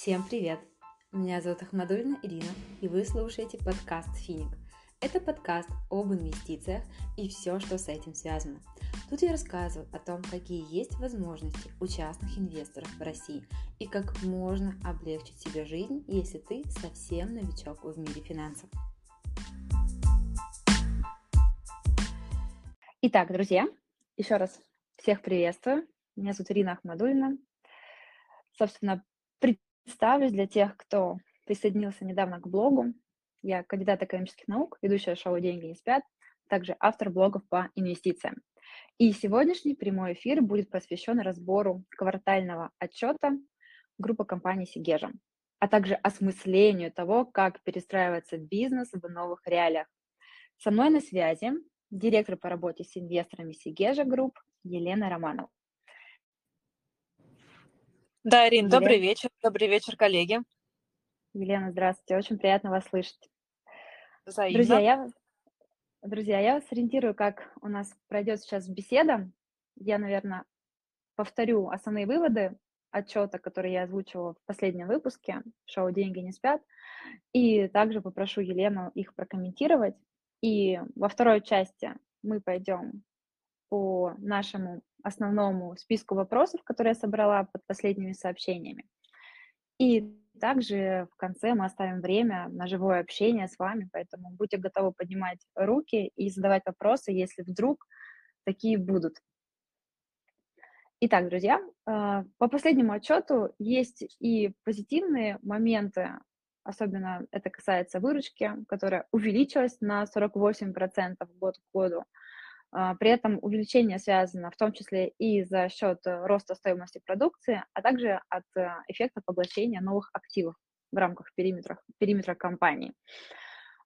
Всем привет! Меня зовут Ахмадульна Ирина, и вы слушаете подкаст «Финик». Это подкаст об инвестициях и все, что с этим связано. Тут я рассказываю о том, какие есть возможности у частных инвесторов в России и как можно облегчить себе жизнь, если ты совсем новичок в мире финансов. Итак, друзья, еще раз всех приветствую. Меня зовут Ирина Ахмадульна. Собственно, Представлюсь для тех, кто присоединился недавно к блогу. Я кандидат экономических наук, ведущая шоу «Деньги не спят», также автор блогов по инвестициям. И сегодняшний прямой эфир будет посвящен разбору квартального отчета группы компаний Сигежа, а также осмыслению того, как перестраивается бизнес в новых реалиях. Со мной на связи директор по работе с инвесторами Segezha Group Елена Романова. Да, Ирин, Елена. добрый вечер. Добрый вечер, коллеги. Елена, здравствуйте. Очень приятно вас слышать. Взаимно. Друзья, я, друзья, я вас ориентирую, как у нас пройдет сейчас беседа. Я, наверное, повторю основные выводы отчета, которые я озвучивала в последнем выпуске шоу «Деньги не спят», и также попрошу Елену их прокомментировать. И во второй части мы пойдем по нашему основному списку вопросов, которые я собрала под последними сообщениями. И также в конце мы оставим время на живое общение с вами, поэтому будьте готовы поднимать руки и задавать вопросы, если вдруг такие будут. Итак, друзья, а, по последнему отчету есть и позитивные моменты, особенно это касается выручки, которая увеличилась на 48% год к году. А, при этом увеличение связано в том числе и за счет э, роста стоимости продукции, а также от э, эффекта поглощения новых активов в рамках периметра, периметра компании.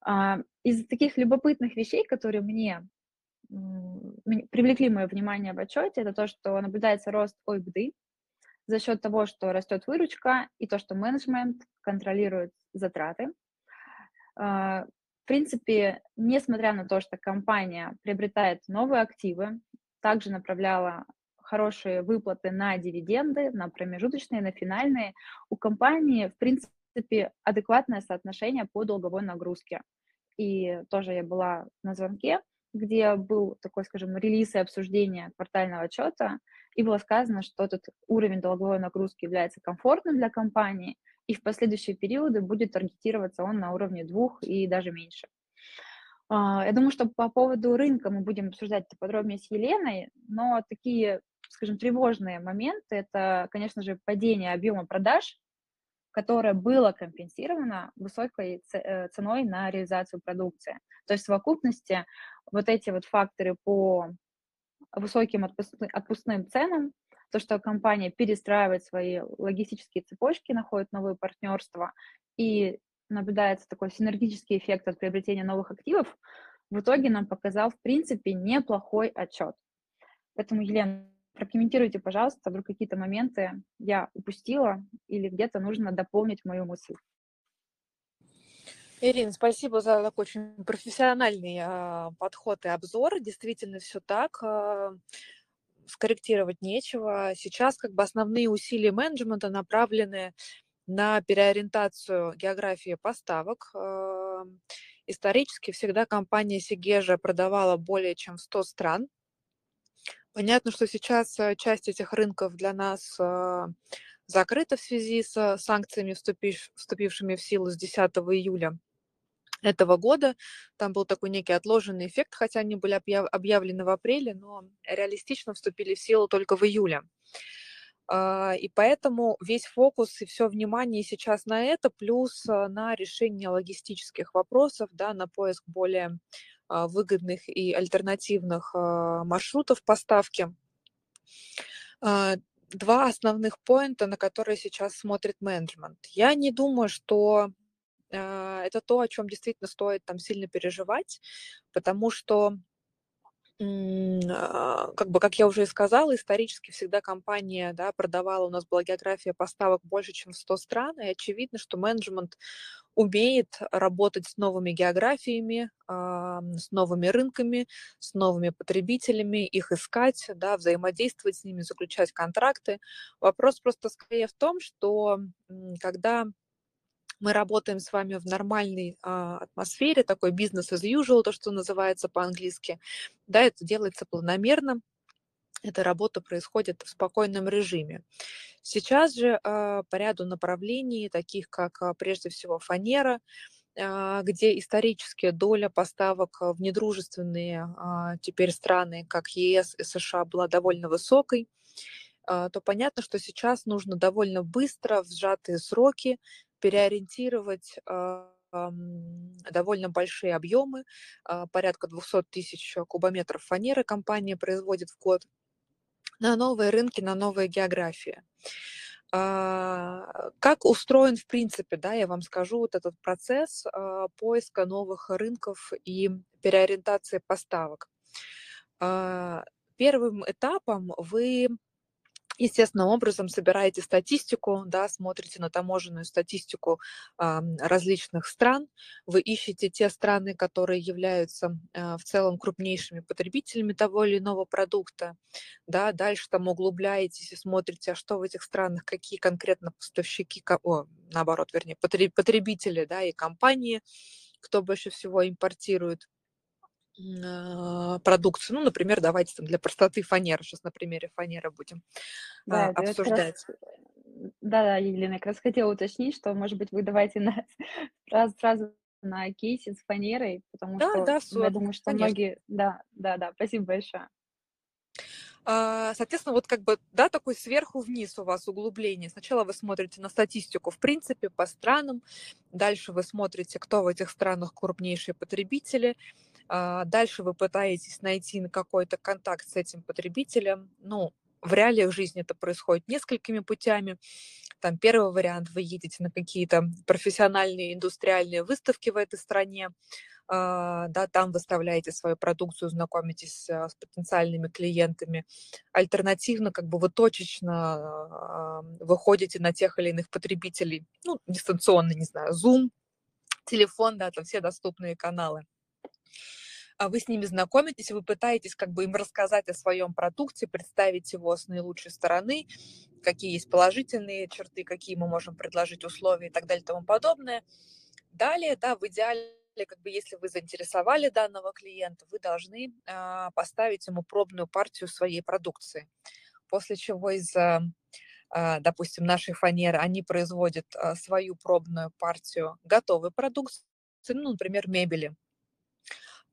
А, из таких любопытных вещей, которые мне привлекли мое внимание в отчете, это то, что наблюдается рост ОИБДы за счет того, что растет выручка и то, что менеджмент контролирует затраты. В принципе, несмотря на то, что компания приобретает новые активы, также направляла хорошие выплаты на дивиденды, на промежуточные, на финальные, у компании, в принципе, адекватное соотношение по долговой нагрузке. И тоже я была на звонке, где был такой, скажем, релиз и обсуждение квартального отчета, и было сказано, что этот уровень долговой нагрузки является комфортным для компании, и в последующие периоды будет таргетироваться он на уровне двух и даже меньше. А, я думаю, что по поводу рынка мы будем обсуждать это подробнее с Еленой, но такие, скажем, тревожные моменты – это, конечно же, падение объема продаж, которое было компенсировано высокой э, ценой на реализацию продукции. То есть в совокупности вот эти вот факторы по высоким отпускным ценам то, что компания перестраивает свои логистические цепочки, находит новые партнерства и наблюдается такой синергический эффект от приобретения новых активов, в итоге нам показал, в принципе, неплохой отчет. Поэтому, Елена, прокомментируйте, пожалуйста, вдруг какие-то моменты я упустила или где-то нужно дополнить мою мысль. Ирина, спасибо за такой очень профессиональный э, подход и обзор. Действительно, все так. Э, скорректировать нечего. Сейчас как бы основные усилия менеджмента направлены на переориентацию географии поставок. Эм, исторически всегда компания Сигежа продавала более чем в 100 стран. Понятно, что сейчас э, часть этих рынков для нас э, закрыта в связи с санкциями, вступившими в силу с 10 июля этого года. Там был такой некий отложенный эффект, хотя они были объявлены в апреле, но реалистично вступили в силу только в июле. А, и поэтому весь фокус и все внимание сейчас на это, плюс а, на решение логистических вопросов, да, на поиск более а, выгодных и альтернативных маршрутов поставки. Два основных поинта, на которые сейчас смотрит менеджмент. Я не думаю, что это то, о чем действительно стоит там сильно переживать, потому что а, как бы, как я уже и сказала, исторически всегда компания да, продавала, у нас была география поставок больше, чем в 100 стран, и очевидно, что менеджмент умеет работать с новыми географиями, с новыми рынками, с новыми потребителями, их искать, да, взаимодействовать с ними, заключать контракты. Вопрос просто скорее в том, что когда мы работаем с вами в нормальной а, атмосфере, такой бизнес as usual, то, что называется по-английски, да, это делается планомерно, эта работа происходит в спокойном режиме. Сейчас же а, по ряду направлений, таких как а, прежде всего фанера, где исторически доля поставок в недружественные теперь страны, как ЕС и США, была довольно высокой, то понятно, что сейчас нужно довольно быстро, в сжатые сроки, переориентировать довольно большие объемы, а, порядка 200 тысяч кубометров фанеры компания производит в год на новые рынки, на новые географии. А, как устроен, в принципе, да, я вам скажу, вот этот процесс а, поиска новых рынков и переориентации поставок. Первым этапом вы естественным образом собираете статистику, да, смотрите на таможенную статистику э, различных стран, вы ищете те страны, которые являются э, в целом крупнейшими потребителями того или иного продукта, да, дальше там углубляетесь и смотрите, а что в этих странах, какие конкретно поставщики, о, наоборот, вернее, потребители, да, и компании, кто больше всего импортирует продукцию. Ну, например, давайте там для простоты фанеры. Сейчас на примере фанеры будем да, а, обсуждать. Да-да, Елена, как раз хотела уточнить, что, может быть, вы давайте на, сразу, сразу на кейсе с фанерой, потому да, что да, я думаю, что конечно. многие... Да, да, да, спасибо большое. А, соответственно, вот как бы, да, такой сверху вниз у вас углубление. Сначала вы смотрите на статистику, в принципе, по странам, дальше вы смотрите, кто в этих странах крупнейшие потребители, а, дальше вы пытаетесь найти какой-то контакт с этим потребителем. Ну, в реалиях жизни это происходит несколькими путями. Там первый вариант, вы едете на какие-то профессиональные индустриальные выставки в этой стране, а, да, там выставляете свою продукцию, знакомитесь а, с потенциальными клиентами. Альтернативно, как бы вы точечно выходите на тех или иных потребителей, ну, дистанционно, не знаю, Zoom, телефон, да, там все доступные каналы. А вы с ними знакомитесь, вы пытаетесь как бы им рассказать о своем продукте, представить его с наилучшей стороны, какие есть положительные черты, какие мы можем предложить условия и так далее и тому подобное. Далее, да, в идеале как бы если вы заинтересовали данного клиента, вы должны а, поставить ему пробную партию своей продукции. После чего из, а, допустим, нашей фанеры они производят а, свою пробную партию готовой продукции, ну, например, мебели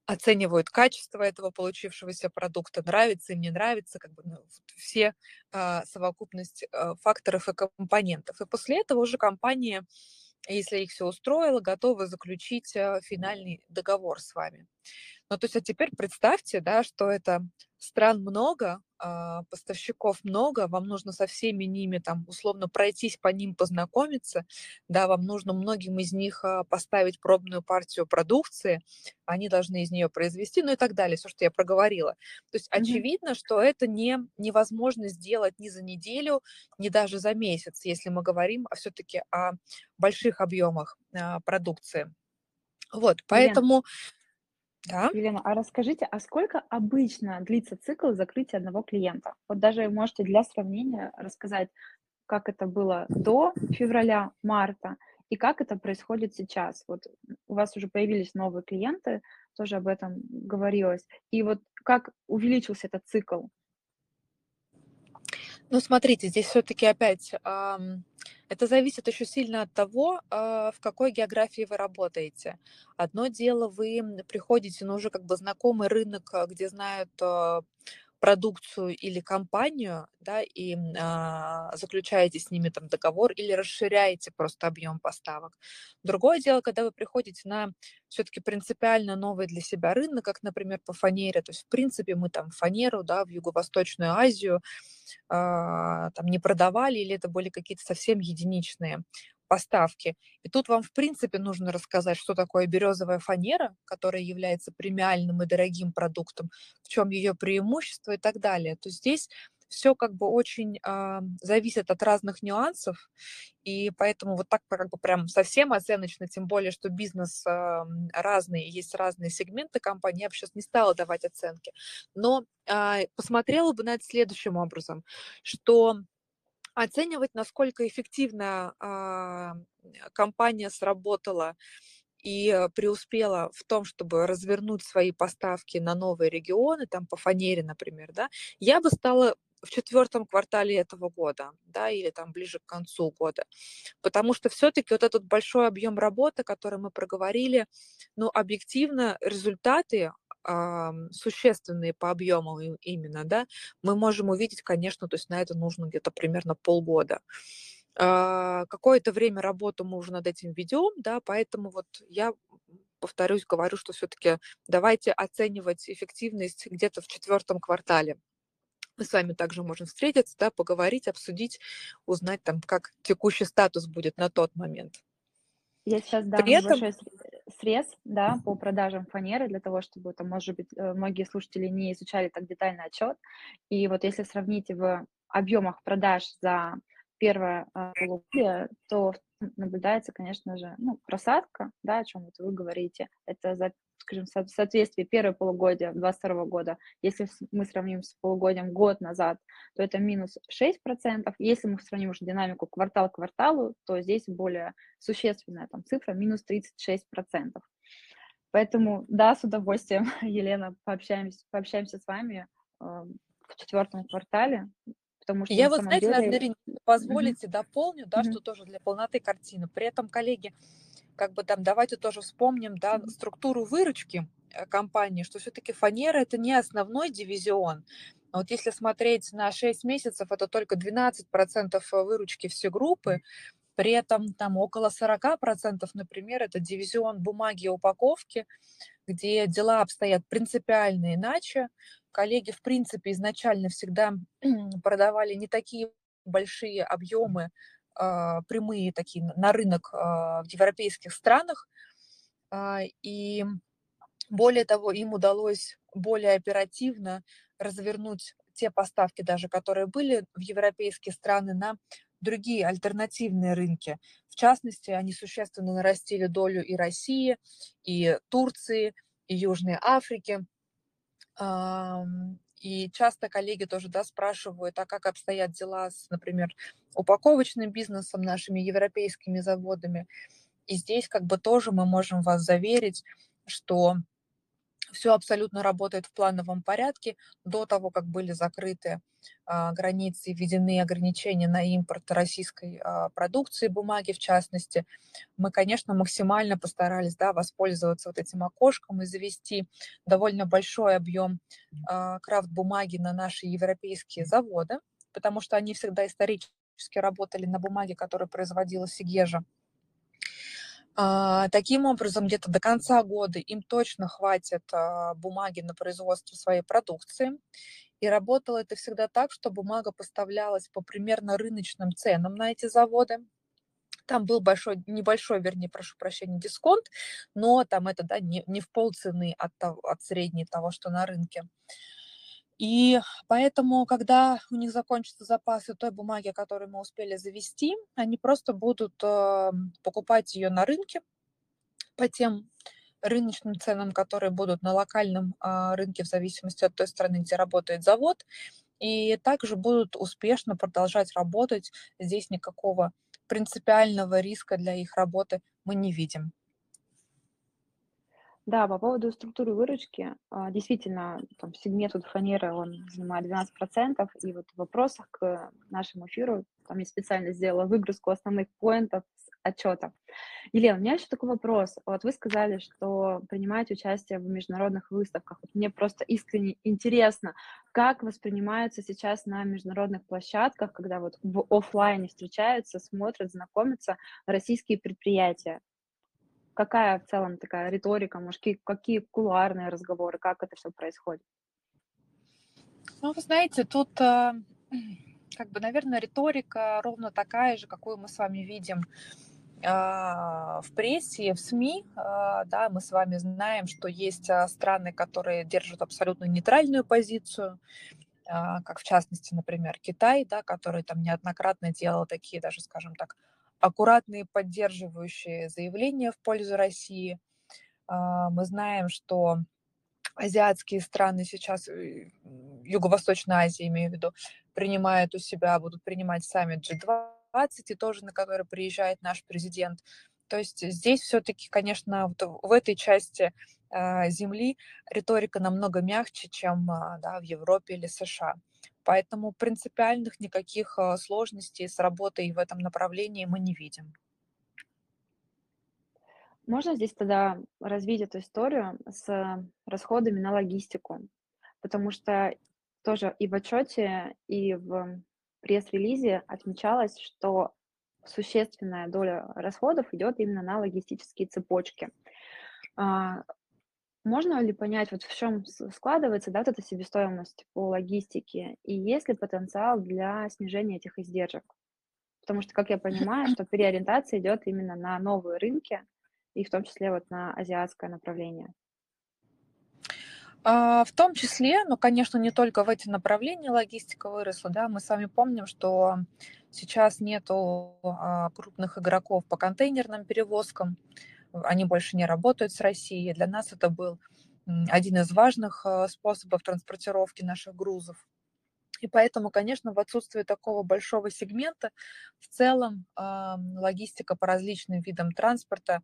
оценивают качество этого получившегося продукта, нравится им, не нравится, как бы ну, все а, совокупность а, факторов и компонентов. И после этого уже компания, если их все устроило, готова заключить а, финальный договор с вами. Ну, то есть, а теперь представьте, да, что это стран много, а, поставщиков много, вам нужно со всеми ними там условно пройтись по ним, познакомиться, да, вам нужно многим из них а, поставить пробную партию продукции, они должны из нее произвести, ну и так далее, все, что я проговорила. То есть mm-hmm. очевидно, что это не, невозможно сделать ни за неделю, ни даже за месяц, если мы говорим все-таки о больших объемах а, продукции. Вот, поэтому... Yeah да. Елена, а расскажите, а сколько обычно длится цикл закрытия одного клиента? Вот даже можете для сравнения рассказать, как это было до февраля, марта, и как это происходит сейчас. Вот у вас уже появились новые клиенты, тоже об этом говорилось. И вот как увеличился этот цикл? Ну, смотрите, здесь все-таки опять это зависит еще сильно от того, а, в какой географии вы работаете. Одно дело, вы приходите на уже как бы знакомый рынок, а, где знают а, продукцию или компанию, да, и а, заключаете с ними там договор или расширяете просто объем поставок. Другое дело, когда вы приходите на все-таки принципиально новый для себя рынок, как, например, по фанере, то есть, в принципе, мы там фанеру, да, в Юго-Восточную Азию а, там не продавали, или это были какие-то совсем единичные поставки. И тут вам, в принципе, нужно рассказать, что такое березовая фанера, которая является премиальным и дорогим продуктом, в чем ее преимущество и так далее. То здесь все как бы очень э, зависит от разных нюансов, и поэтому вот так как бы прям совсем оценочно, тем более, что бизнес э, разный, есть разные сегменты компании, я бы сейчас не стала давать оценки, но э, посмотрела бы на это следующим образом, что оценивать, насколько эффективно э, компания сработала и преуспела в том, чтобы развернуть свои поставки на новые регионы, там по фанере, например, да, я бы стала в четвертом квартале этого года, да, или там ближе к концу года. Потому что все-таки вот этот большой объем работы, который мы проговорили, ну, объективно результаты э, существенные по объему именно, да, мы можем увидеть, конечно, то есть на это нужно где-то примерно полгода. Э, какое-то время работу мы уже над этим ведем, да, поэтому вот я повторюсь, говорю, что все-таки давайте оценивать эффективность где-то в четвертом квартале мы с вами также можем встретиться, да, поговорить, обсудить, узнать там, как текущий статус будет на тот момент. Я сейчас дам При этом... небольшой срез да, по продажам фанеры для того, чтобы, там, может быть, э, многие слушатели не изучали так детально отчет. И вот если сравнить в объемах продаж за первое э, полугодие, то наблюдается, конечно же, ну, просадка, да, о чем вот вы говорите. Это за скажем, в соответствии первое полугодие 2022 года, если мы сравним с полугодием год назад, то это минус 6%. Если мы сравним уже динамику квартал к кварталу, то здесь более существенная там цифра, минус 36%. Поэтому, да, с удовольствием, Елена, пообщаемся, пообщаемся с вами э, в четвертом квартале, потому что... Я вот, знаете, деле... наверное, позволите, mm-hmm. дополню, да, mm-hmm. что тоже для полноты картины. При этом, коллеги, как бы там давайте тоже вспомним, да, структуру выручки э, компании, что все-таки фанера это не основной дивизион. Вот если смотреть на 6 месяцев, это только 12% выручки все группы, при этом там около 40%, например, это дивизион бумаги и упаковки, где дела обстоят принципиально иначе. Коллеги, в принципе, изначально всегда продавали не такие большие объемы прямые такие на рынок а, в европейских странах. А, и более того, им удалось более оперативно развернуть те поставки даже, которые были в европейские страны, на другие альтернативные рынки. В частности, они существенно нарастили долю и России, и Турции, и Южной Африки. И часто коллеги тоже да, спрашивают, а как обстоят дела с, например, упаковочным бизнесом, нашими европейскими заводами. И здесь как бы тоже мы можем вас заверить, что все абсолютно работает в плановом порядке. До того, как были закрыты а, границы и введены ограничения на импорт российской а, продукции, бумаги в частности, мы, конечно, максимально постарались да, воспользоваться вот этим окошком и завести довольно большой объем а, крафт-бумаги на наши европейские заводы, потому что они всегда исторически работали на бумаге, которая производила Сигежа. А, таким образом, где-то до конца года им точно хватит а, бумаги на производство своей продукции. И работало это всегда так, что бумага поставлялась по примерно рыночным ценам на эти заводы. Там был большой, небольшой, вернее, прошу прощения, дисконт, но там это да, не, не в полцены от, от средней того, что на рынке. И поэтому, когда у них закончатся запасы той бумаги, которую мы успели завести, они просто будут эм, покупать ее на рынке по тем рыночным ценам, которые будут на локальном а, рынке в зависимости от той страны, где работает завод, и также будут успешно продолжать работать. Здесь никакого принципиального риска для их работы мы не видим. Да, по поводу структуры выручки, а, действительно, там сегмент вот фанеры, он занимает 12%, и вот в вопросах к нашему эфиру, там я специально сделала выгрузку основных поинтов с отчета. Елена, у меня еще такой вопрос. Вот вы сказали, что принимаете участие в международных выставках. Вот мне просто искренне интересно, как воспринимаются сейчас на международных площадках, когда вот в офлайне встречаются, смотрят, знакомятся российские предприятия какая в целом такая риторика, может, какие, кулуарные разговоры, как это все происходит? Ну, вы знаете, тут э, как бы, наверное, риторика ровно такая же, какую мы с вами видим а, в прессе, в СМИ, а, да, мы с вами знаем, что есть а, страны, которые держат абсолютно нейтральную позицию, как в частности, например, Китай, да, который там неоднократно делал такие даже, скажем так, аккуратные поддерживающие заявления в пользу России. Мы знаем, что азиатские страны сейчас, э, Юго-Восточная Азия, имею в виду, принимают у себя, будут принимать саммит G20, и тоже на который приезжает наш президент. То есть здесь все-таки, конечно, вот в этой части э, Земли риторика намного мягче, чем э, да, в Европе или США. Поэтому принципиальных никаких э, сложностей с работой в этом направлении мы не видим. Можно здесь тогда развить эту историю с расходами на логистику? Потому что тоже и в отчете, и в пресс-релизе отмечалось, что существенная доля расходов идет именно на логистические цепочки. Можно ли понять, вот в чем складывается да, вот эта себестоимость по логистике, и есть ли потенциал для снижения этих издержек? Потому что, как я понимаю, что переориентация идет именно на новые рынки, и в том числе вот на азиатское направление. А, в том числе, но, конечно, не только в эти направления логистика выросла, да, мы с вами помним, что сейчас нету а, крупных игроков по контейнерным перевозкам, они больше не работают с Россией. Для нас это был один из важных а, способов транспортировки наших грузов. И поэтому, конечно, в отсутствие такого большого сегмента, в целом логистика по различным видам транспорта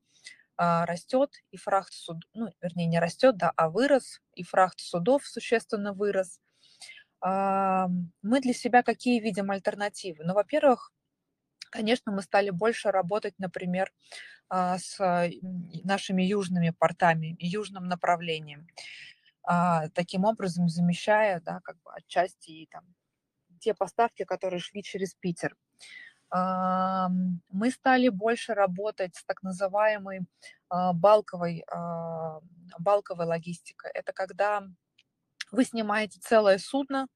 а, растет, и фрахт суд, ну, вернее, не растет, да, а вырос, и фрахт судов существенно вырос. А, мы для себя какие видим альтернативы? Ну, во-первых, конечно, мы стали больше работать, например, а, с нашими южными портами, южным направлением, таким образом замещая, да, как бы отчасти там, те поставки, которые шли через Питер мы стали больше работать с так называемой а, балковой, а, балковой логистикой. Это когда вы снимаете целое судно,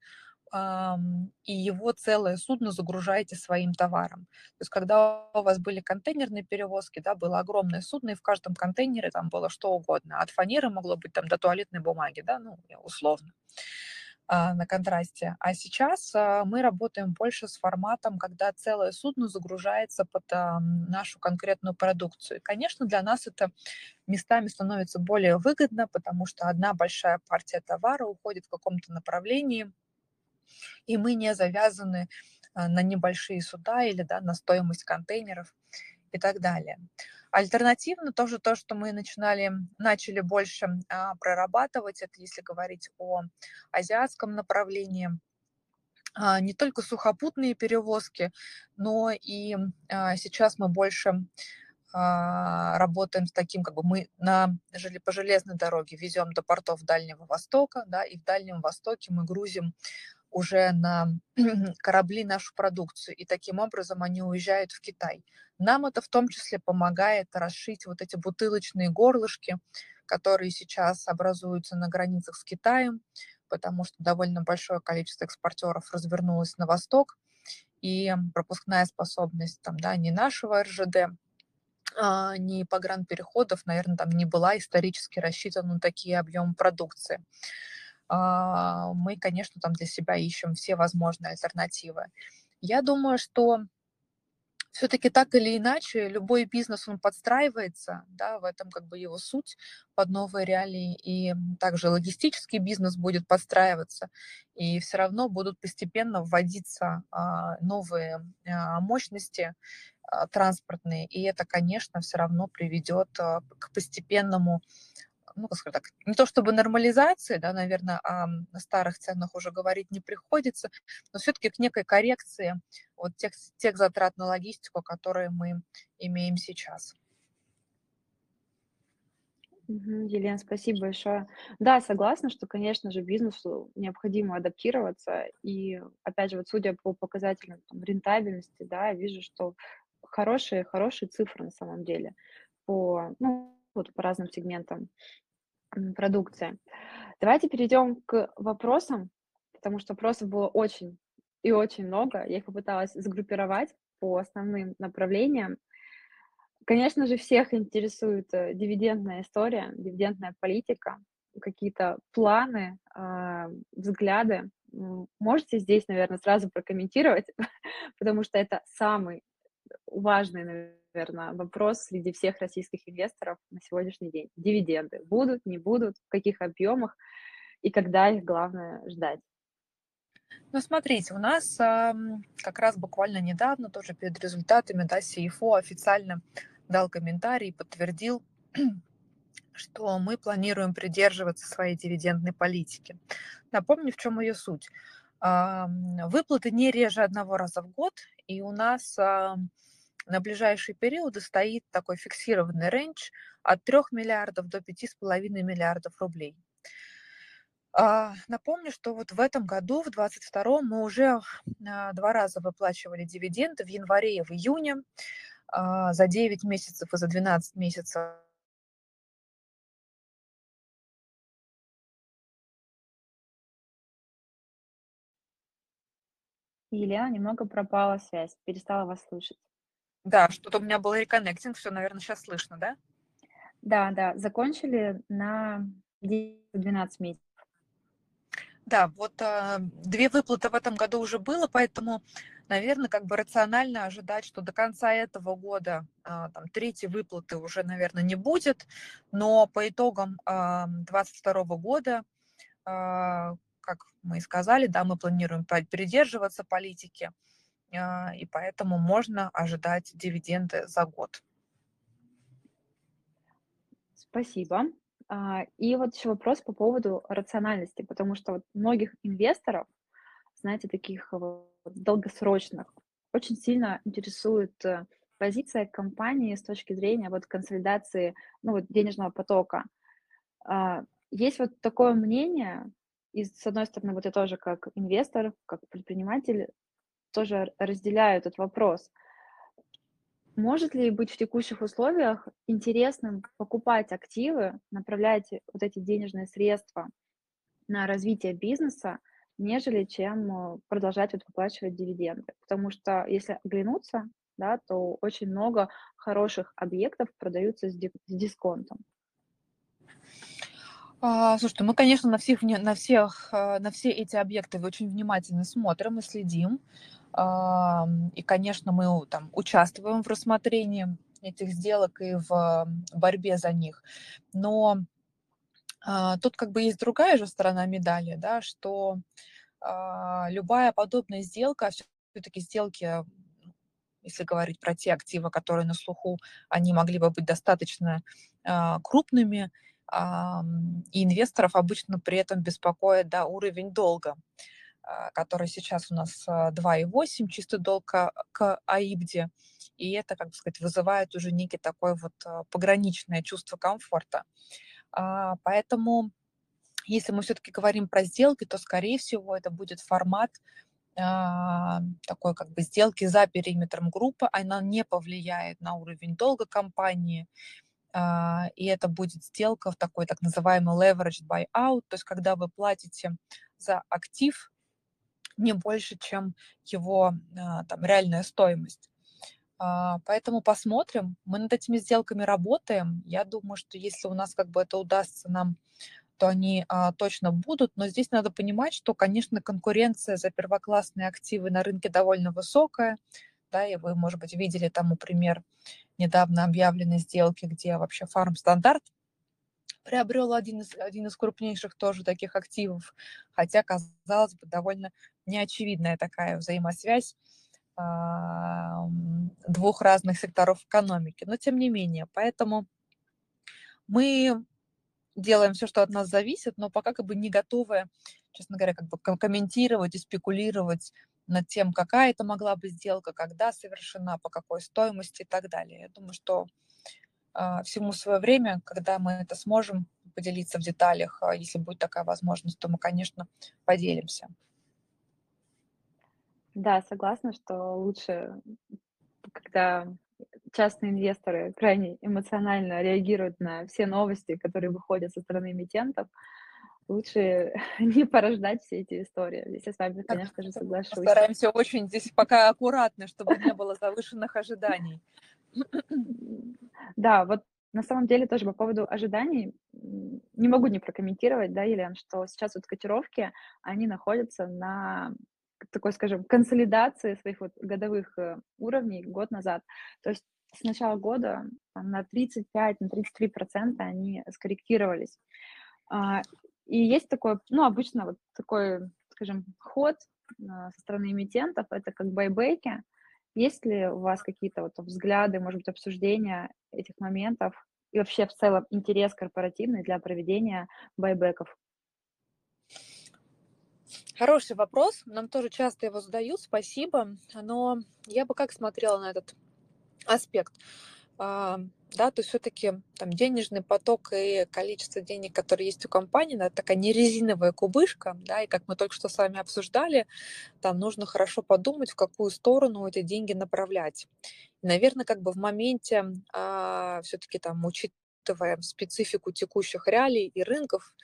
и его целое судно загружаете своим товаром. То есть когда у вас были контейнерные перевозки, да, было огромное судно, и в каждом контейнере там было что угодно. От фанеры могло быть там до туалетной бумаги, да, ну, условно. А, на контрасте. А сейчас а, мы работаем больше с форматом, когда целое судно загружается под нашу конкретную продукцию. И, конечно, для нас это местами становится более выгодно, потому что одна большая партия товара уходит в каком-то направлении, и мы не завязаны на небольшие суда или да, на стоимость контейнеров и так далее. Альтернативно тоже то, что мы начинали, начали больше а, прорабатывать, это если говорить о азиатском направлении, а, не только сухопутные перевозки, но и а, сейчас мы больше а, работаем с таким, как бы мы на, по железной дороге везем до портов Дальнего Востока, да, и в Дальнем Востоке мы грузим уже на корабли нашу продукцию, и таким образом они уезжают в Китай. Нам это в том числе помогает расшить вот эти бутылочные горлышки, которые сейчас образуются на границах с Китаем, потому что довольно большое количество экспортеров развернулось на восток, и пропускная способность там, да, не нашего РЖД, а, ни погранпереходов, наверное, там не была исторически рассчитана на такие объемы продукции. А, мы, конечно, там для себя ищем все возможные альтернативы. Я думаю, что все-таки так или иначе любой бизнес, он подстраивается, да, в этом как бы его суть под новые реалии, и также логистический бизнес будет подстраиваться, и все равно будут постепенно вводиться а, новые а, мощности транспортные, и это, конечно, все равно приведет к постепенному ну, сказать так, не то чтобы нормализации, да, наверное, о старых ценах уже говорить не приходится, но все-таки к некой коррекции вот тех, тех затрат на логистику, которые мы имеем сейчас. Елена, спасибо большое. Да, согласна, что, конечно же, бизнесу необходимо адаптироваться. И, опять же, вот судя по показателям там, рентабельности, да, вижу, что хорошие, хорошие цифры на самом деле по, ну, вот по разным сегментам продукции. Давайте перейдем к вопросам, потому что вопросов было очень и очень много. Я их попыталась сгруппировать по основным направлениям. Конечно же, всех интересует э, дивидендная история, дивидендная политика, какие-то планы, а, взгляды. Можете здесь, наверное, сразу прокомментировать, потому что это самый важный, наверное, вопрос среди всех российских инвесторов на сегодняшний день. Дивиденды будут, не будут, в каких объемах и когда их главное ждать. Ну, смотрите, у нас э, как раз буквально недавно, тоже перед результатами, да, CFO официально дал комментарий и подтвердил, что мы планируем придерживаться своей дивидендной политики. Напомню, в чем ее суть. Э, выплаты не реже одного раза в год, и у нас э, на ближайшие периоды стоит такой фиксированный рейндж от 3 миллиардов до 5,5 миллиардов рублей. А, напомню, что вот в этом году, в 2022, мы уже а, два раза выплачивали дивиденды в январе и в июне а, за 9 месяцев и за 12 месяцев Елена, немного пропала связь, перестала вас слышать. Да, что-то у меня был реконнектинг, все, наверное, сейчас слышно, да? Да, да, закончили на 12 месяцев. Да, вот а, две выплаты в этом году уже было, поэтому, наверное, как бы рационально ожидать, что до конца этого года а, там, третьей выплаты уже, наверное, не будет, но по итогам 2022 а, года, а, как мы и сказали, да, мы планируем придерживаться политики, а, и поэтому можно ожидать дивиденды за год. Спасибо. А, и вот еще вопрос по поводу рациональности, потому что вот многих инвесторов, знаете, таких долгосрочных, очень сильно интересует э, позиция компании с точки зрения вот консолидации, ну вот денежного потока. А, есть вот такое мнение, и с одной стороны, вот я тоже как инвестор, как предприниматель тоже разделяю этот вопрос. Может ли быть в текущих условиях интересным покупать активы, направлять вот эти денежные средства на развитие бизнеса, нежели чем э, продолжать вот выплачивать дивиденды? Потому что если оглянуться, да, то очень много хороших объектов продаются с дисконтом. А, слушайте, мы, конечно, на всех, на всех, э, на все эти объекты очень внимательно смотрим и следим. И, конечно, мы там участвуем в рассмотрении этих сделок и в борьбе за них. Но а, тут как бы есть другая же сторона медали, да, что а, любая подобная сделка, все-таки сделки, если говорить про те активы, которые на слуху, они могли бы быть достаточно а, крупными, и инвесторов обычно при этом беспокоит да, уровень долга. А, который сейчас у нас 2,8, чистый долг к, к АИБДе, и это, как бы сказать, вызывает уже некий такой вот а, пограничное чувство комфорта. А, поэтому, если мы все-таки говорим про сделки, то, скорее всего, это будет формат такой как бы сделки за периметром группы, она не повлияет на уровень долга компании, и это будет сделка в такой так называемый leveraged buyout, то есть когда вы платите за актив, не больше, чем его а, там, реальная стоимость. А, поэтому посмотрим. Мы над этими сделками работаем. Я думаю, что если у нас как бы это удастся нам, то они а, точно будут. Но здесь надо понимать, что, конечно, конкуренция за первоклассные активы на рынке довольно высокая. Да, и вы, может быть, видели там, например, недавно объявленной сделки, где вообще фарм-стандарт приобрел один из, один из крупнейших тоже таких активов, хотя, казалось бы, довольно неочевидная такая взаимосвязь а, двух разных секторов экономики. Но тем не менее, поэтому мы делаем все, что от нас зависит, но пока как бы не готовы, честно говоря, как бы комментировать и спекулировать над тем, какая это могла быть сделка, когда совершена, по какой стоимости и так далее. Я думаю, что а, всему свое время, когда мы это сможем поделиться в деталях, а если будет такая возможность, то мы, конечно, поделимся. Да, согласна, что лучше, когда частные инвесторы крайне эмоционально реагируют на все новости, которые выходят со стороны эмитентов, лучше не порождать все эти истории. Здесь я с вами, конечно же, соглашусь. Стараемся очень здесь пока аккуратно, чтобы не было завышенных ожиданий. Да, вот на самом деле тоже по поводу ожиданий, не могу не прокомментировать, да, Елена, что сейчас вот котировки, они находятся на такой, скажем, консолидации своих вот годовых э, уровней год назад. То есть с начала года на 35, на 33 процента они скорректировались. А, и есть такой, ну, обычно вот такой, скажем, ход а, со стороны эмитентов, это как байбеки. Есть ли у вас какие-то вот взгляды, может быть, обсуждения этих моментов и вообще в целом интерес корпоративный для проведения байбеков? Хороший вопрос. Нам тоже часто его задают. Спасибо. Но я бы как смотрела на этот аспект. А, да, то все-таки там денежный поток и количество денег, которые есть у компании, это такая не резиновая кубышка, да, и как мы только что с вами обсуждали, там нужно хорошо подумать, в какую сторону эти деньги направлять. наверное, как бы в моменте а, все-таки там учитывая специфику текущих реалий и рынков,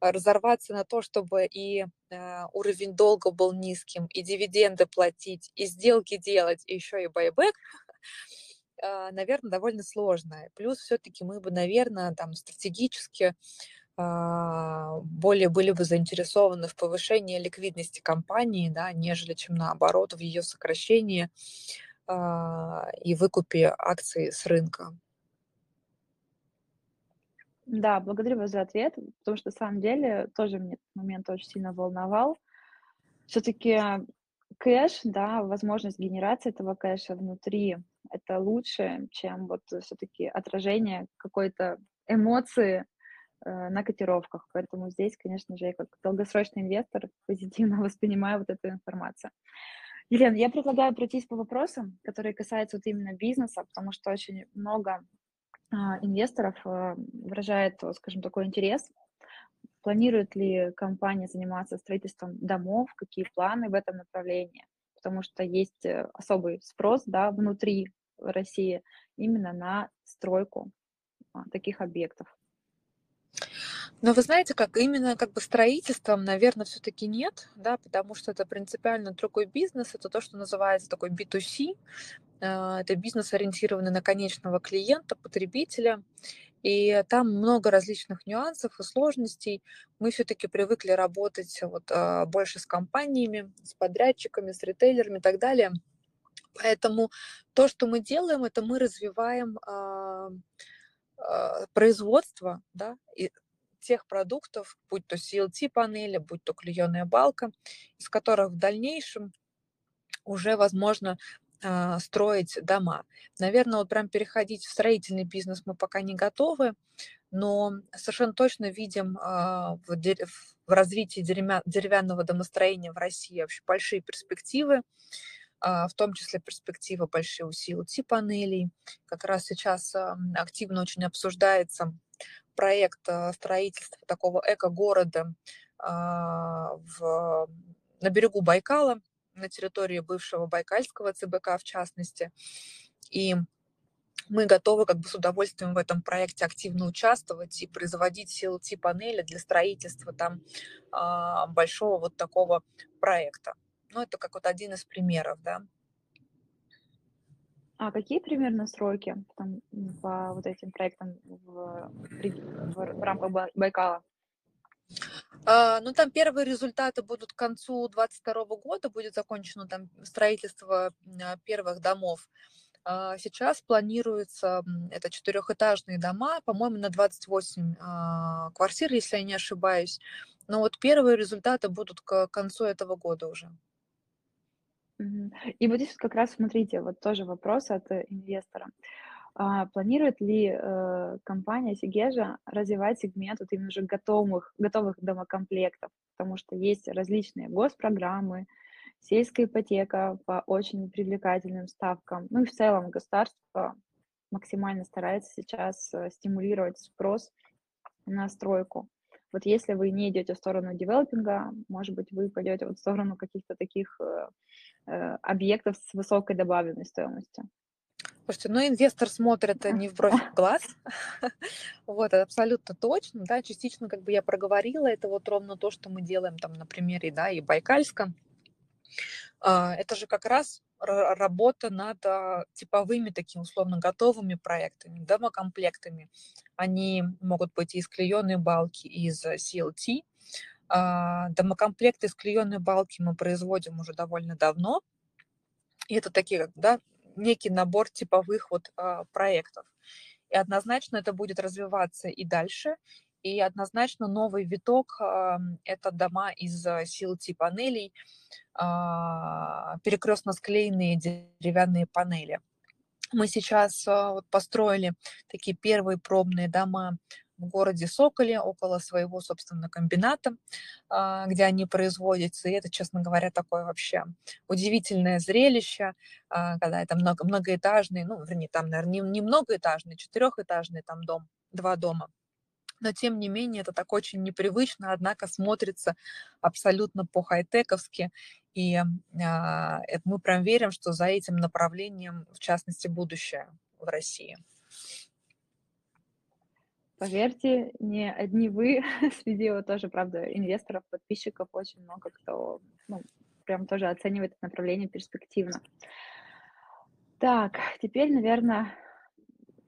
разорваться на то, чтобы и э, уровень долга был низким, и дивиденды платить, и сделки делать, и еще и байбек, э, наверное, довольно сложно. Плюс все-таки мы бы, наверное, там стратегически более были бы заинтересованы в повышении ликвидности компании, да, нежели чем наоборот в ее сокращении и выкупе акций с рынка. Да, благодарю вас за ответ, потому что, на самом деле, тоже мне этот момент очень сильно волновал. Все-таки кэш, да, возможность генерации этого кэша внутри, это лучше, чем вот все-таки отражение какой-то эмоции э, на котировках. Поэтому здесь, конечно же, я как долгосрочный инвестор позитивно воспринимаю вот эту информацию. Елена, я предлагаю пройтись по вопросам, которые касаются вот именно бизнеса, потому что очень много инвесторов э, выражает, скажем, такой интерес. Планирует ли компания заниматься строительством домов, какие планы в этом направлении? Потому что есть э, особый спрос да, внутри России именно на стройку а, таких объектов. Но вы знаете, как именно как бы строительством, наверное, все-таки нет, да, потому что это принципиально другой бизнес, это то, что называется такой B2C, а, это бизнес, ориентированный на конечного клиента, потребителя. И там много различных нюансов и сложностей. Мы все-таки привыкли работать вот, а, больше с компаниями, с подрядчиками, с ритейлерами и так далее. Поэтому то, что мы делаем, это мы развиваем э, производство да, и тех продуктов, будь то CLT-панели, будь то клееная балка, из которых в дальнейшем уже возможно а, строить дома. Наверное, вот прям переходить в строительный бизнес мы пока не готовы, но совершенно точно видим а, в, развитии деревянного домостроения в России вообще большие перспективы, а, в том числе перспективы большие у CLT-панелей. Как раз сейчас активно очень обсуждается проект строительства такого эко-города в, на берегу Байкала, на территории бывшего Байкальского ЦБК в частности. И мы готовы как бы с удовольствием в этом проекте активно участвовать и производить CLT-панели для строительства там а, большого вот такого проекта. Ну, это как вот один из примеров, да. А какие примерно сроки там, по вот этим проектам в, в, в рамках Байкала? А, ну, там первые результаты будут к концу 2022 года, будет закончено там строительство а, первых домов. А, сейчас планируется, это четырехэтажные дома, по-моему, на 28 квартир, если я не ошибаюсь. Но вот первые результаты будут к концу этого года уже. И вот здесь как раз, смотрите, вот тоже вопрос от инвестора. А, планирует ли э, компания Сигежа развивать сегмент вот именно же готовых, готовых домокомплектов? Потому что есть различные госпрограммы, сельская ипотека по очень привлекательным ставкам. Ну и в целом государство максимально старается сейчас э, стимулировать спрос на стройку. Вот если вы не идете в сторону девелопинга, может быть, вы пойдете вот в сторону каких-то таких э, э объектов с высокой добавленной стоимостью. Слушайте, ну инвестор смотрит не в бровь, а в глаз. вот, это абсолютно точно, да, частично как бы я проговорила, это вот ровно то, что мы делаем там на примере, да, и Байкальска. А, это же как раз работа над а, типовыми такими условно готовыми проектами, домокомплектами. Они могут быть из клееной балки, из CLT. А, домокомплекты из клееной балки мы производим уже довольно давно. И это такие, да, некий набор типовых вот а, проектов. И однозначно это будет развиваться и дальше. И однозначно новый виток – это дома из CLT-панелей, а, перекрестно склеенные деревянные панели. Мы сейчас а, построили такие первые пробные дома в городе Соколе, около своего, собственно, комбината, а, где они производятся. И это, честно говоря, такое вообще удивительное зрелище, когда это много, многоэтажный, ну, вернее, там, наверное, не, не многоэтажный, четырехэтажный там дом, два дома но тем не менее это так очень непривычно, однако смотрится абсолютно по-хай-тековски, и а, это мы прям верим, что за этим направлением, в частности, будущее в России. Поверьте, не одни вы, среди вот тоже, правда, инвесторов, подписчиков очень много кто ну, прям тоже оценивает это направление перспективно. Так, теперь, наверное,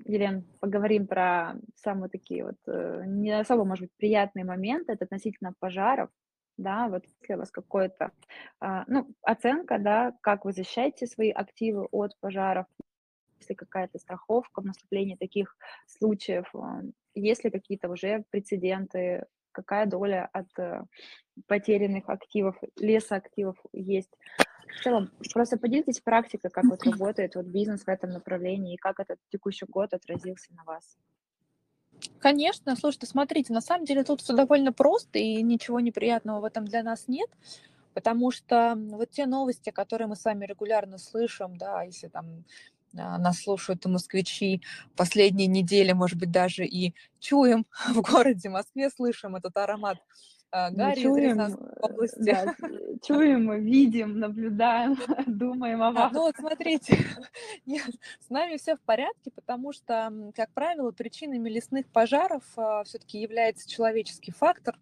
Елен, поговорим про самые такие вот э, не особо, может быть, приятные моменты, это относительно пожаров, да, вот если у вас какой-то, а, ну, оценка, да, как вы защищаете свои активы от пожаров, если какая-то страховка в наступлении таких случаев, а, есть ли какие-то уже прецеденты, какая доля от э, потерянных активов, лесоактивов есть. В целом, просто поделитесь практикой, как вот работает вот бизнес в этом направлении и как этот текущий год отразился на вас. Конечно, слушайте, смотрите, на самом деле тут все довольно просто, и ничего неприятного в этом для нас нет, потому что вот те новости, которые мы с вами регулярно слышим, да, если там нас слушают и москвичи последние недели, может быть, даже и чуем в городе Москве, слышим этот аромат а, Гарри чуем, из области. Да, чуем, видим, наблюдаем, думаем о вас. А, ну вот смотрите, нет, с нами все в порядке, потому что, как правило, причинами лесных пожаров а, все-таки является человеческий фактор.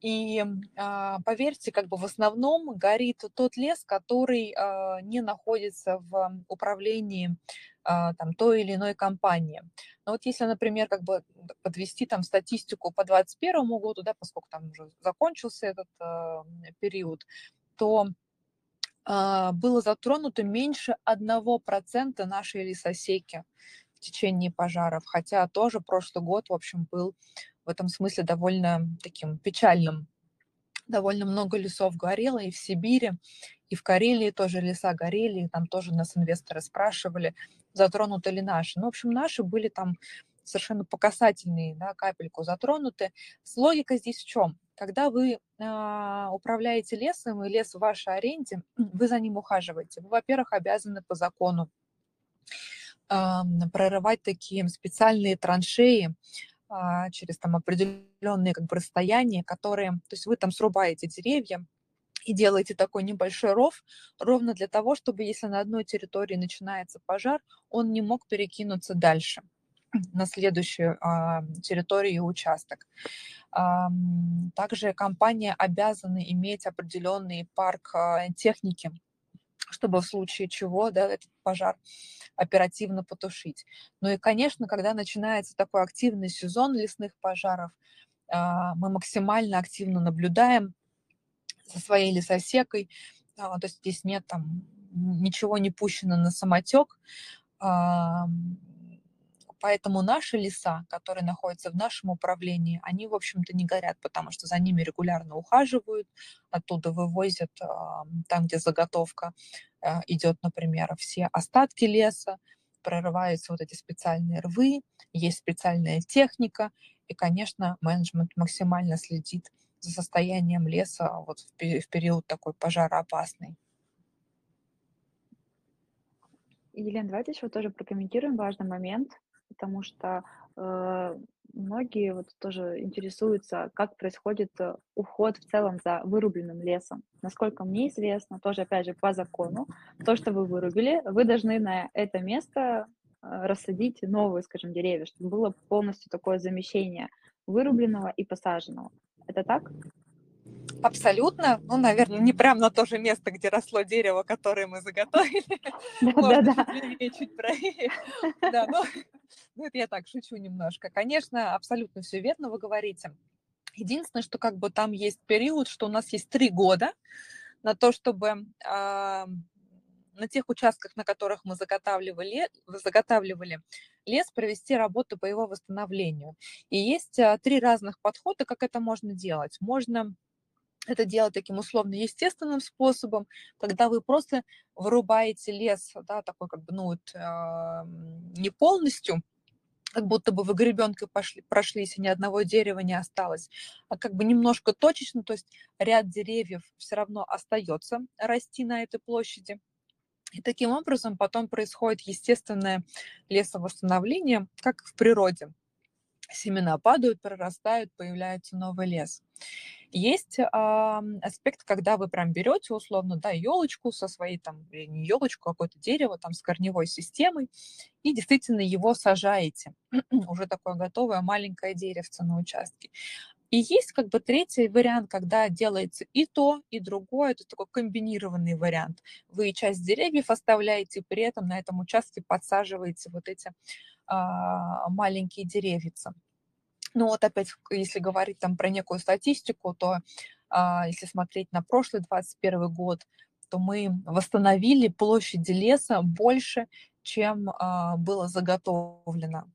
И а, поверьте, как бы в основном горит тот лес, который а, не находится в управлении а, там, той или иной компании. Но вот если, например, как бы подвести там статистику по 2021 году, да, поскольку там уже закончился этот период, то было затронуто меньше 1% нашей лесосеки в течение пожаров, хотя тоже прошлый год, в общем, был в этом смысле довольно таким печальным. Довольно много лесов горело и в Сибири, и в Карелии тоже леса горели, и там тоже нас инвесторы спрашивали, затронуты ли наши. Ну, в общем, наши были там совершенно по да, капельку затронуты. Логика здесь в чем? Когда вы э, управляете лесом, и лес в вашей аренде, вы за ним ухаживаете. Вы, во-первых, обязаны по закону э, прорывать такие специальные траншеи через там определенные как бы расстояния, которые, то есть вы там срубаете деревья, и делаете такой небольшой ров, ровно для того, чтобы если на одной территории начинается пожар, он не мог перекинуться дальше на следующую а, территорию и участок. А, также компания обязана иметь определенный парк а, техники, чтобы в случае чего да, этот пожар оперативно потушить. Ну и, конечно, когда начинается такой активный сезон лесных пожаров, а, мы максимально активно наблюдаем со своей лесосекой, а, то есть здесь нет там ничего не пущено на самотек, поэтому наши леса, которые находятся в нашем управлении, они, в общем-то, не горят, потому что за ними регулярно ухаживают, оттуда вывозят там, где заготовка а, идет, например, все остатки леса, прорываются вот эти специальные рвы, есть специальная техника, и, конечно, менеджмент максимально следит за состоянием леса вот в период такой пожароопасный. Елена, давайте еще тоже прокомментируем важный момент, потому что э, многие вот тоже интересуются, как происходит э, уход в целом за вырубленным лесом. Насколько мне известно, тоже опять же по закону, то, что вы вырубили, вы должны на это место э, рассадить новые, скажем, деревья, чтобы было полностью такое замещение вырубленного и посаженного. Это так? Абсолютно. Ну, наверное, не прям на то же место, где росло дерево, которое мы заготовили. Да, да, да. чуть правее. Да, ну, ну, это я так шучу немножко. Конечно, абсолютно все верно вы говорите. Единственное, что как бы там есть период, что у нас есть три года на то, чтобы а, на тех участках, на которых мы заготавливали, заготавливали лес, провести работу по его восстановлению. И есть а, три разных подхода, как это можно делать. Можно это делать таким условно-естественным способом, когда вы просто вырубаете лес, да, такой как бы, ну вот, э, не полностью, как будто бы вы гребенкой пошли, прошлись, и ни одного дерева не осталось, а как бы немножко точечно, то есть ряд деревьев все равно остается расти на этой площади. И таким образом потом происходит естественное лесовосстановление, как в природе. Семена падают, прорастают, появляется новый лес. Есть э, аспект, когда вы прям берете условно, да, елочку со своей там, не елочку, а какое-то дерево там с корневой системой и действительно его сажаете. Уже такое готовое маленькое деревце на участке. И есть как бы третий вариант, когда делается и то, и другое. Это такой комбинированный вариант. Вы часть деревьев оставляете, при этом на этом участке подсаживаете вот эти маленькие деревица. Ну вот опять, если говорить там про некую статистику, то а, если смотреть на прошлый 21 год, то мы восстановили площади леса больше, чем а, было заготовлено.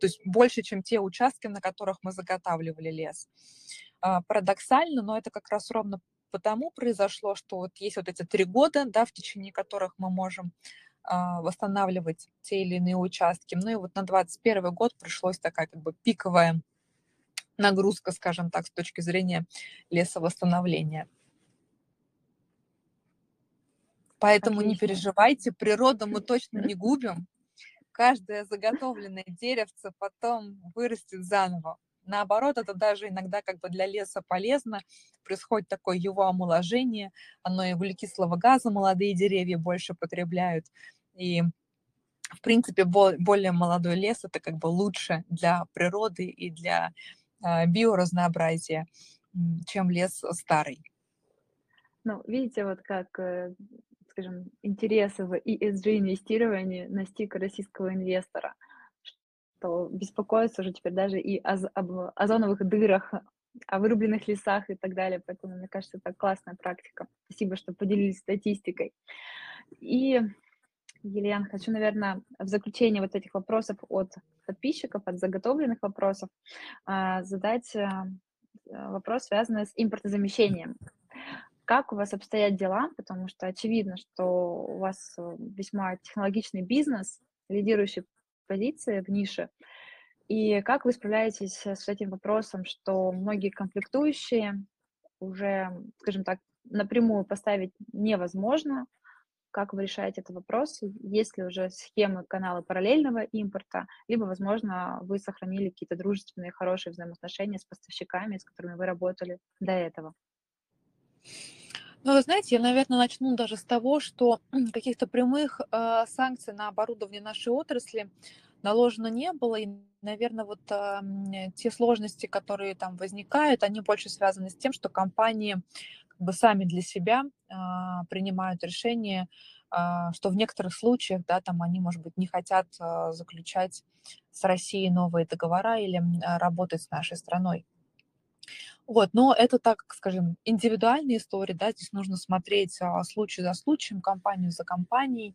То есть больше, чем те участки, на которых мы заготавливали лес. А, парадоксально, но это как раз ровно потому произошло, что вот есть вот эти три года, да, в течение которых мы можем восстанавливать те или иные участки. Ну и вот на 21 год пришлось такая как бы пиковая нагрузка, скажем так, с точки зрения лесовосстановления. Поэтому Отлично. не переживайте, природу мы точно не губим. Каждое заготовленное деревце потом вырастет заново. Наоборот, это даже иногда как бы для леса полезно. Происходит такое его омоложение, оно и углекислого газа молодые деревья больше потребляют. И в принципе, более молодой лес это как бы лучше для природы и для а, биоразнообразия, чем лес старый. Ну, видите, вот как, э, скажем, интересы в ESG-инвестировании настиг российского инвестора, что беспокоится уже теперь даже и о, об озоновых дырах, о вырубленных лесах и так далее. Поэтому, мне кажется, это классная практика. Спасибо, что поделились статистикой. И Елена, хочу, наверное, в заключение вот этих вопросов от подписчиков, от заготовленных вопросов, а, задать а, вопрос, связанный с импортозамещением. Как у вас обстоят дела? Потому что очевидно, что у вас э, весьма технологичный бизнес, лидирующий позиции в нише. И как вы справляетесь с этим вопросом, что многие комплектующие уже, скажем так, напрямую поставить невозможно, как вы решаете этот вопрос? Есть ли уже схемы канала параллельного импорта, либо, возможно, вы сохранили какие-то дружественные, хорошие взаимоотношения с поставщиками, с которыми вы работали до этого? Ну, вы знаете, я, наверное, начну даже с того, что каких-то прямых э, санкций на оборудование нашей отрасли наложено не было, и, наверное, вот э, те сложности, которые там возникают, они больше связаны с тем, что компании как бы сами для себя а, принимают решение, а, что в некоторых случаях, да, там они, может быть, не хотят а, заключать с Россией новые договора или работать с нашей страной. Вот, но это так, скажем, индивидуальные истории, да, здесь нужно смотреть случай за случаем, компанию за компанией.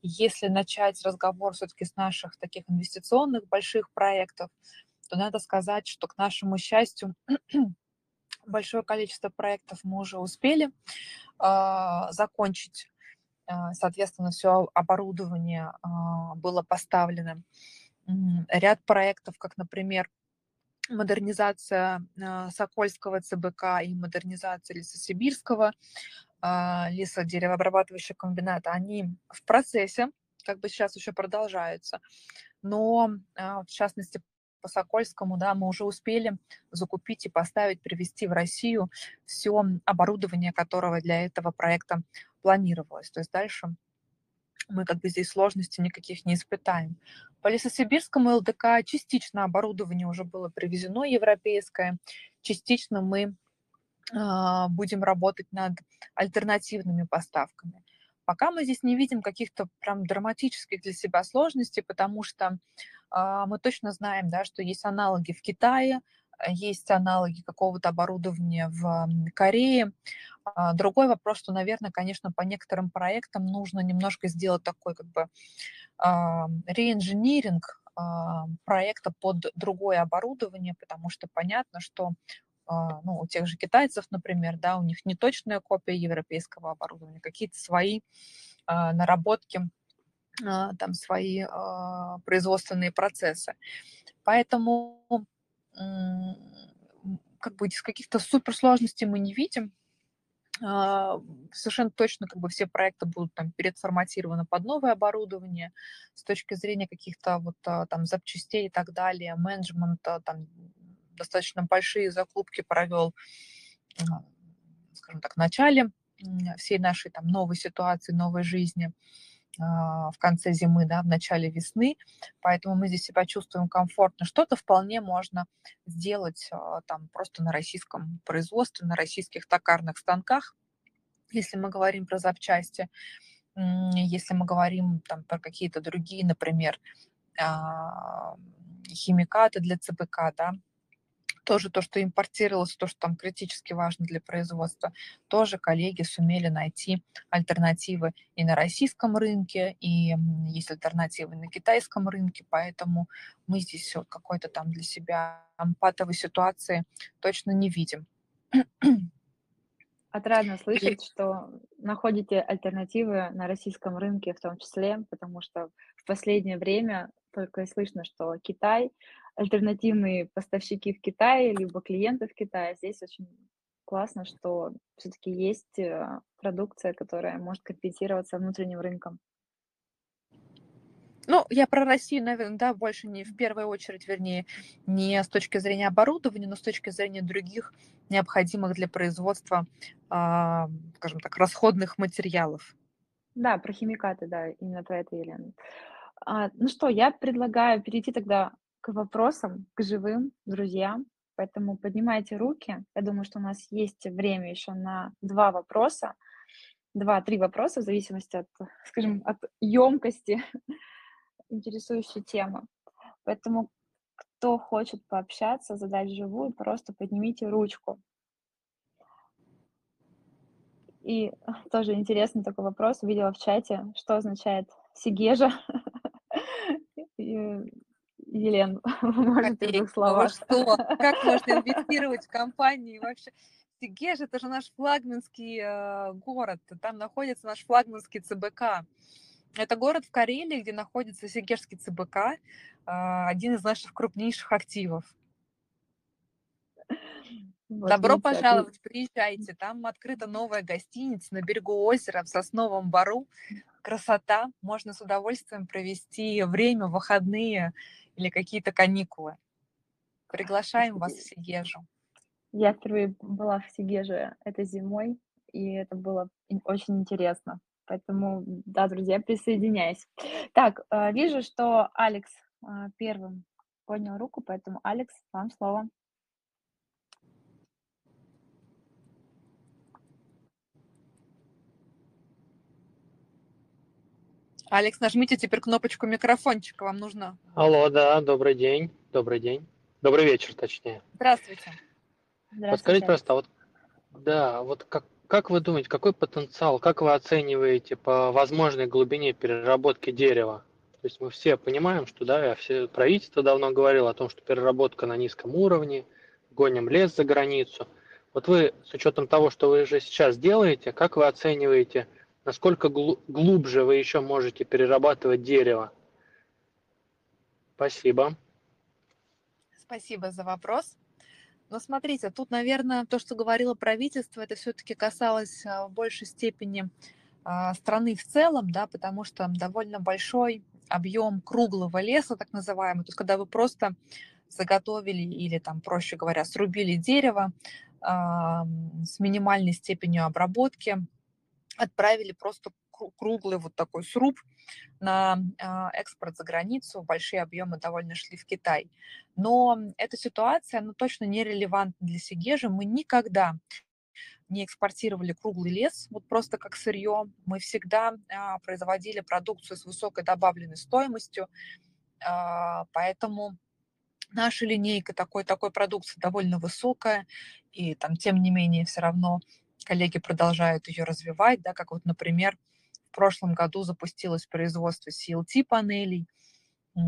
Если начать разговор все-таки с наших таких инвестиционных больших проектов, то надо сказать, что к нашему счастью большое количество проектов мы уже успели э, закончить. Э, соответственно, все оборудование э, было поставлено. Ряд проектов, как, например, модернизация э, Сокольского ЦБК и модернизация Лесосибирского э, лесодеревообрабатывающего комбината, они в процессе, как бы сейчас еще продолжаются. Но, э, в частности, по Сокольскому, да, мы уже успели закупить и поставить, привезти в Россию все оборудование, которого для этого проекта планировалось. То есть дальше мы как бы здесь сложностей никаких не испытаем. По Лесосибирскому ЛДК частично оборудование уже было привезено европейское, частично мы а, будем работать над альтернативными поставками. Пока мы здесь не видим каких-то прям драматических для себя сложностей, потому что а, мы точно знаем, да, что есть аналоги в Китае, есть аналоги какого-то оборудования в Корее. А, другой вопрос, что, наверное, конечно, по некоторым проектам нужно немножко сделать такой как бы реинжиниринг проекта под другое оборудование, потому что понятно, что а, ну, у тех же китайцев, например, да, у них не точная копия европейского оборудования, какие-то свои а, наработки, а, там свои производственные процессы. Поэтому как бы из каких-то суперсложностей мы не видим. Совершенно точно как бы все проекты будут там переформатированы под новое оборудование с точки зрения каких-то вот там запчастей и так далее, менеджмента, там достаточно большие закупки провел, скажем так, в начале всей нашей там новой ситуации, новой жизни а, в конце зимы, да, в начале весны, поэтому мы здесь себя чувствуем комфортно. Что-то вполне можно сделать а, там просто на российском производстве, на российских токарных станках, если мы говорим про запчасти, если мы говорим там про какие-то другие, например, а, химикаты для ЦПК, да, тоже то, что импортировалось, то, что там критически важно для производства, тоже коллеги сумели найти альтернативы и на российском рынке, и есть альтернативы на китайском рынке, поэтому мы здесь вот какой-то там для себя патовой ситуации точно не видим. Отрадно слышать, что находите альтернативы на российском рынке в том числе, потому что в последнее время только и слышно, что Китай альтернативные поставщики в Китае, либо клиенты в Китае. Здесь очень классно, что все-таки есть э, продукция, которая может компенсироваться внутренним рынком. Ну, я про Россию, наверное, да, больше не в первую очередь, вернее, не с точки зрения оборудования, но с точки зрения других необходимых для производства, э, скажем так, расходных материалов. Да, про химикаты, да, именно про это, Елена. А, ну что, я предлагаю перейти тогда к вопросам, к живым друзьям. Поэтому поднимайте руки. Я думаю, что у нас есть время еще на два вопроса. Два-три вопроса, в зависимости от, скажем, от емкости интересующей темы. Поэтому кто хочет пообщаться, задать живую, просто поднимите ручку. И тоже интересный такой вопрос. Увидела в чате, что означает Сигежа. Елен, может, в двух словах. Что? Как можно инвестировать в компании вообще? Сигеж – это же наш флагманский э, город, там находится наш флагманский ЦБК. Это город в Карелии, где находится Сигежский ЦБК, э, один из наших крупнейших активов. Вот, Добро пожаловать, приезжайте. Там открыта новая гостиница на берегу озера в Сосновом Бару. Красота. Можно с удовольствием провести время, выходные или какие-то каникулы. Приглашаем вас в Сигежу. Я впервые была в Сигеже этой зимой, и это было очень интересно. Поэтому, да, друзья, присоединяйся. Так, э, вижу, что Алекс э, первым поднял руку, поэтому, Алекс, вам слово. Алекс, нажмите теперь кнопочку микрофончика, вам нужно. Алло, да, добрый день, добрый день. Добрый вечер, точнее. Здравствуйте. Здравствуйте. Подскажите, пожалуйста, вот, да, вот как, как вы думаете, какой потенциал, как вы оцениваете по возможной глубине переработки дерева? То есть мы все понимаем, что да, все правительство давно говорило о том, что переработка на низком уровне, гоним лес за границу. Вот вы, с учетом того, что вы же сейчас делаете, как вы оцениваете насколько глубже вы еще можете перерабатывать дерево. Спасибо. Спасибо за вопрос. Но смотрите, тут, наверное, то, что говорило правительство, это все-таки касалось а, в большей степени а, страны в целом, да, потому что довольно большой объем круглого леса, так называемый, то есть когда вы просто заготовили или там, проще говоря, срубили дерево э, с минимальной степенью обработки, отправили просто круглый вот такой сруб на а, экспорт за границу, большие объемы довольно шли в Китай. Но эта ситуация, она точно не релевантна для Сигежа. Мы никогда не экспортировали круглый лес, вот просто как сырье. Мы всегда а, производили продукцию с высокой добавленной стоимостью, а, поэтому наша линейка такой, такой продукции довольно высокая, и там, тем не менее, все равно коллеги продолжают ее развивать, да, как вот, например, в прошлом году запустилось производство CLT-панелей, а,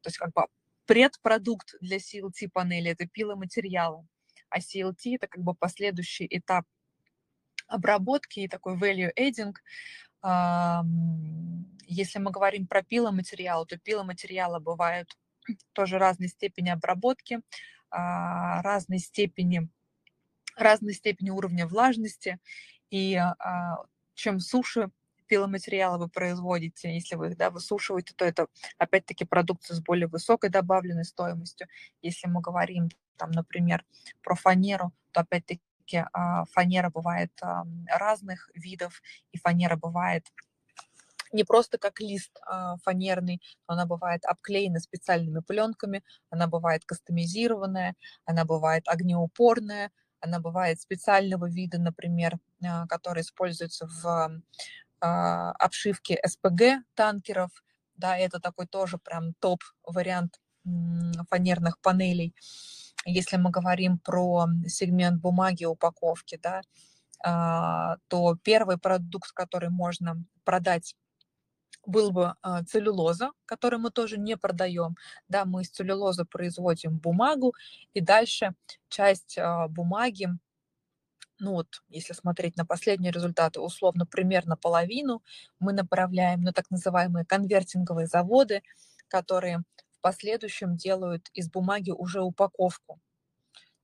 то есть как бы предпродукт для CLT-панели – это пиломатериалы, а CLT – это как бы последующий этап обработки и такой value adding. Если мы говорим про пиломатериалы, то пиломатериалы бывают тоже разной степени обработки, а, разной степени, разной степени уровня влажности. И а, чем суше пиломатериалы вы производите, если вы их да, высушиваете, то это опять-таки продукция с более высокой добавленной стоимостью. Если мы говорим, там, например, про фанеру, то опять-таки а, фанера бывает разных видов, и фанера бывает не просто как лист а, фанерный, но она бывает обклеена специальными пленками, она бывает кастомизированная, она бывает огнеупорная, она бывает специального вида, например, а, который используется в а, обшивке СПГ танкеров. Да, это такой тоже прям топ-вариант фанерных панелей. Если мы говорим про сегмент бумаги упаковки, да, то первый продукт, который можно продать был бы а, целлюлоза, которую мы тоже не продаем. Да, мы из целлюлозы производим бумагу, и дальше часть а, бумаги, ну вот, если смотреть на последние результаты, условно примерно половину мы направляем на так называемые конвертинговые заводы, которые в последующем делают из бумаги уже упаковку.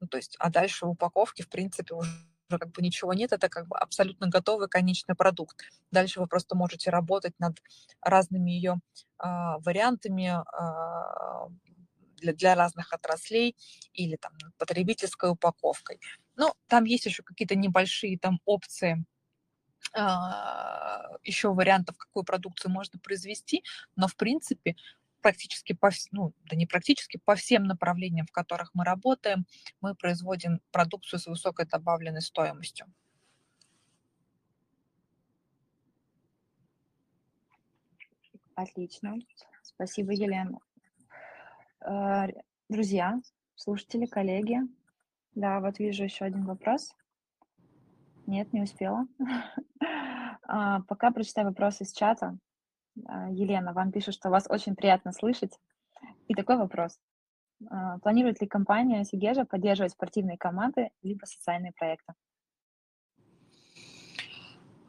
Ну, то есть, а дальше в упаковке, в принципе, уже уже как бы ничего нет, это как бы абсолютно готовый конечный продукт. Дальше вы просто можете работать над разными ее а, вариантами а, для, для разных отраслей или там потребительской упаковкой. Но там есть еще какие-то небольшие там опции, а, еще вариантов, какую продукцию можно произвести, но в принципе практически по, ну, да не практически, по всем направлениям, в которых мы работаем, мы производим продукцию с высокой добавленной стоимостью. Отлично. Спасибо, Елена. Э, друзья, слушатели, коллеги. Да, вот вижу еще один вопрос. Нет, не успела. А, пока прочитаю вопрос из чата. А, Елена, вам пишут, что вас очень приятно слышать. И такой вопрос. А, планирует ли компания Сигежа поддерживать спортивные команды либо социальные проекты?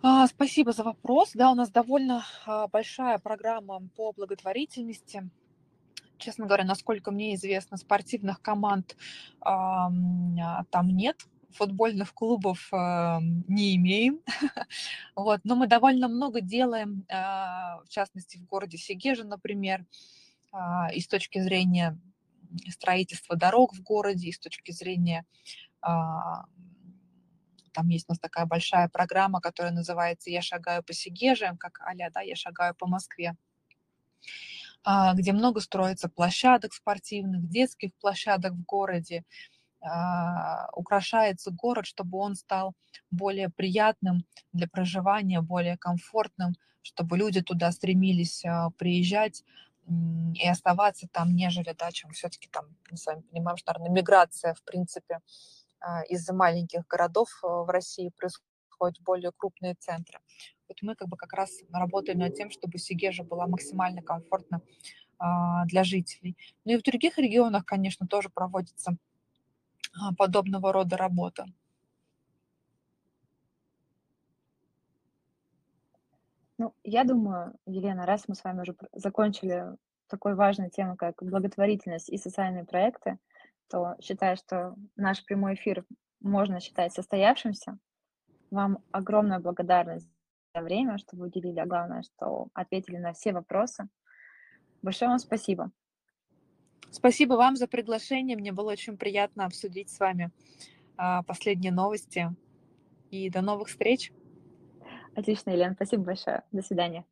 А, спасибо за вопрос. Да, у нас довольно большая программа по благотворительности. Честно говоря, насколько мне известно, спортивных команд там нет футбольных клубов э, не имеем. вот. Но мы довольно много делаем, э, в частности, в городе Сегеже, например, э, и с точки зрения строительства дорог в городе, и с точки зрения там есть у нас такая большая программа, которая называется «Я шагаю по Сегеже», как а да, «Я шагаю по Москве», где много строится площадок спортивных, детских площадок в городе, а, украшается город, чтобы он стал более приятным для проживания, более комфортным, чтобы люди туда стремились а, приезжать и оставаться там, нежели, да, чем все-таки там, мы с вами понимаем, что, наверное, миграция, в принципе, а, из маленьких городов в России происходит в более крупные центры. Вот мы как бы как раз работаем над тем, чтобы Сигежа была максимально комфортна для жителей. Ну и в других регионах, конечно, тоже проводится а, подобного рода работа. Ну, я думаю, Елена, раз мы с вами уже закончили такой важной темой, как благотворительность и социальные проекты, то считаю, что наш прямой эфир можно считать состоявшимся. Вам огромная благодарность за время, что вы уделили, а главное, что ответили на все вопросы. Большое вам спасибо. Спасибо вам за приглашение. Мне было очень приятно обсудить с вами а, последние новости. И до новых встреч. Отлично, Елена. Спасибо большое. До свидания.